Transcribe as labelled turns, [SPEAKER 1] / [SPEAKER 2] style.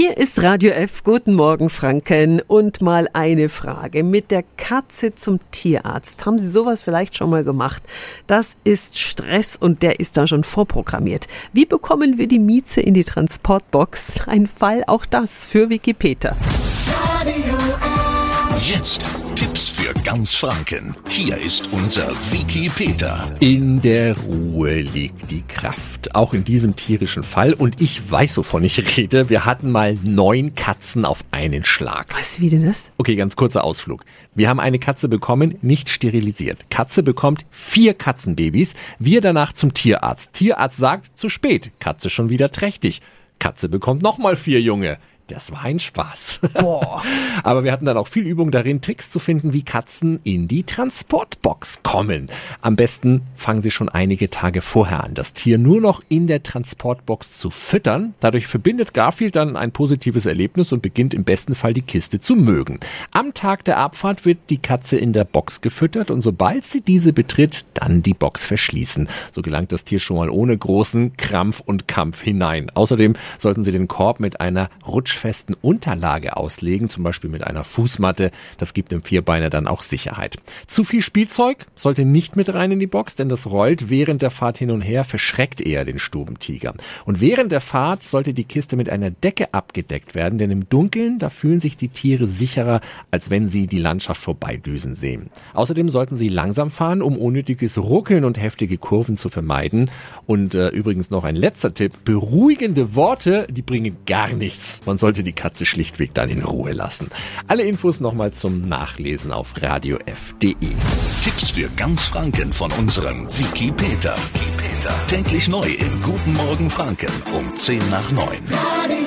[SPEAKER 1] Hier ist Radio F. Guten Morgen, Franken. Und mal eine Frage. Mit der Katze zum Tierarzt. Haben Sie sowas vielleicht schon mal gemacht? Das ist Stress und der ist da schon vorprogrammiert. Wie bekommen wir die Mieze in die Transportbox? Ein Fall auch das für Wikipedia.
[SPEAKER 2] Radio F.
[SPEAKER 3] Jetzt Tipps für ganz Franken. Hier ist unser Wiki Peter.
[SPEAKER 4] In der Ruhe liegt die Kraft. Auch in diesem tierischen Fall. Und ich weiß, wovon ich rede. Wir hatten mal neun Katzen auf einen Schlag.
[SPEAKER 1] Was, wie denn das?
[SPEAKER 4] Okay, ganz kurzer Ausflug. Wir haben eine Katze bekommen, nicht sterilisiert. Katze bekommt vier Katzenbabys. Wir danach zum Tierarzt. Tierarzt sagt, zu spät. Katze schon wieder trächtig. Katze bekommt nochmal vier Junge. Das war ein Spaß.
[SPEAKER 1] Boah.
[SPEAKER 4] Aber wir hatten dann auch viel Übung darin, Tricks zu finden, wie Katzen in die Transportbox kommen. Am besten fangen sie schon einige Tage vorher an, das Tier nur noch in der Transportbox zu füttern. Dadurch verbindet Garfield dann ein positives Erlebnis und beginnt im besten Fall die Kiste zu mögen. Am Tag der Abfahrt wird die Katze in der Box gefüttert und sobald sie diese betritt, dann die Box verschließen. So gelangt das Tier schon mal ohne großen Krampf und Kampf hinein. Außerdem sollten sie den Korb mit einer rutschfesten Unterlage auslegen, zum Beispiel mit einer Fußmatte. Das gibt dem Vierbeiner dann auch Sicherheit. Zu viel Spielzeug sollte nicht mit rein in die Box, denn das rollt während der Fahrt hin und her, verschreckt eher den Stubentiger. Und während der Fahrt sollte die Kiste mit einer Decke abgedeckt werden, denn im Dunkeln, da fühlen sich die Tiere sicherer, als wenn sie die Landschaft vorbeidüsen sehen. Außerdem sollten sie langsam fahren, um unnötiges Ruckeln und heftige Kurven zu vermeiden. Und äh, übrigens noch ein letzter Tipp. Beruhigende Worte, die bringen gar nichts. Man sollte die Katze schlichtweg dann in Ruhe lassen. Alle Infos nochmal zum Nachlesen auf radiof.de.
[SPEAKER 3] Tipps für ganz Franken von unserem Wiki Peter. Wiki Peter. Täglich neu im Guten Morgen Franken um 10 nach 9.
[SPEAKER 2] Radio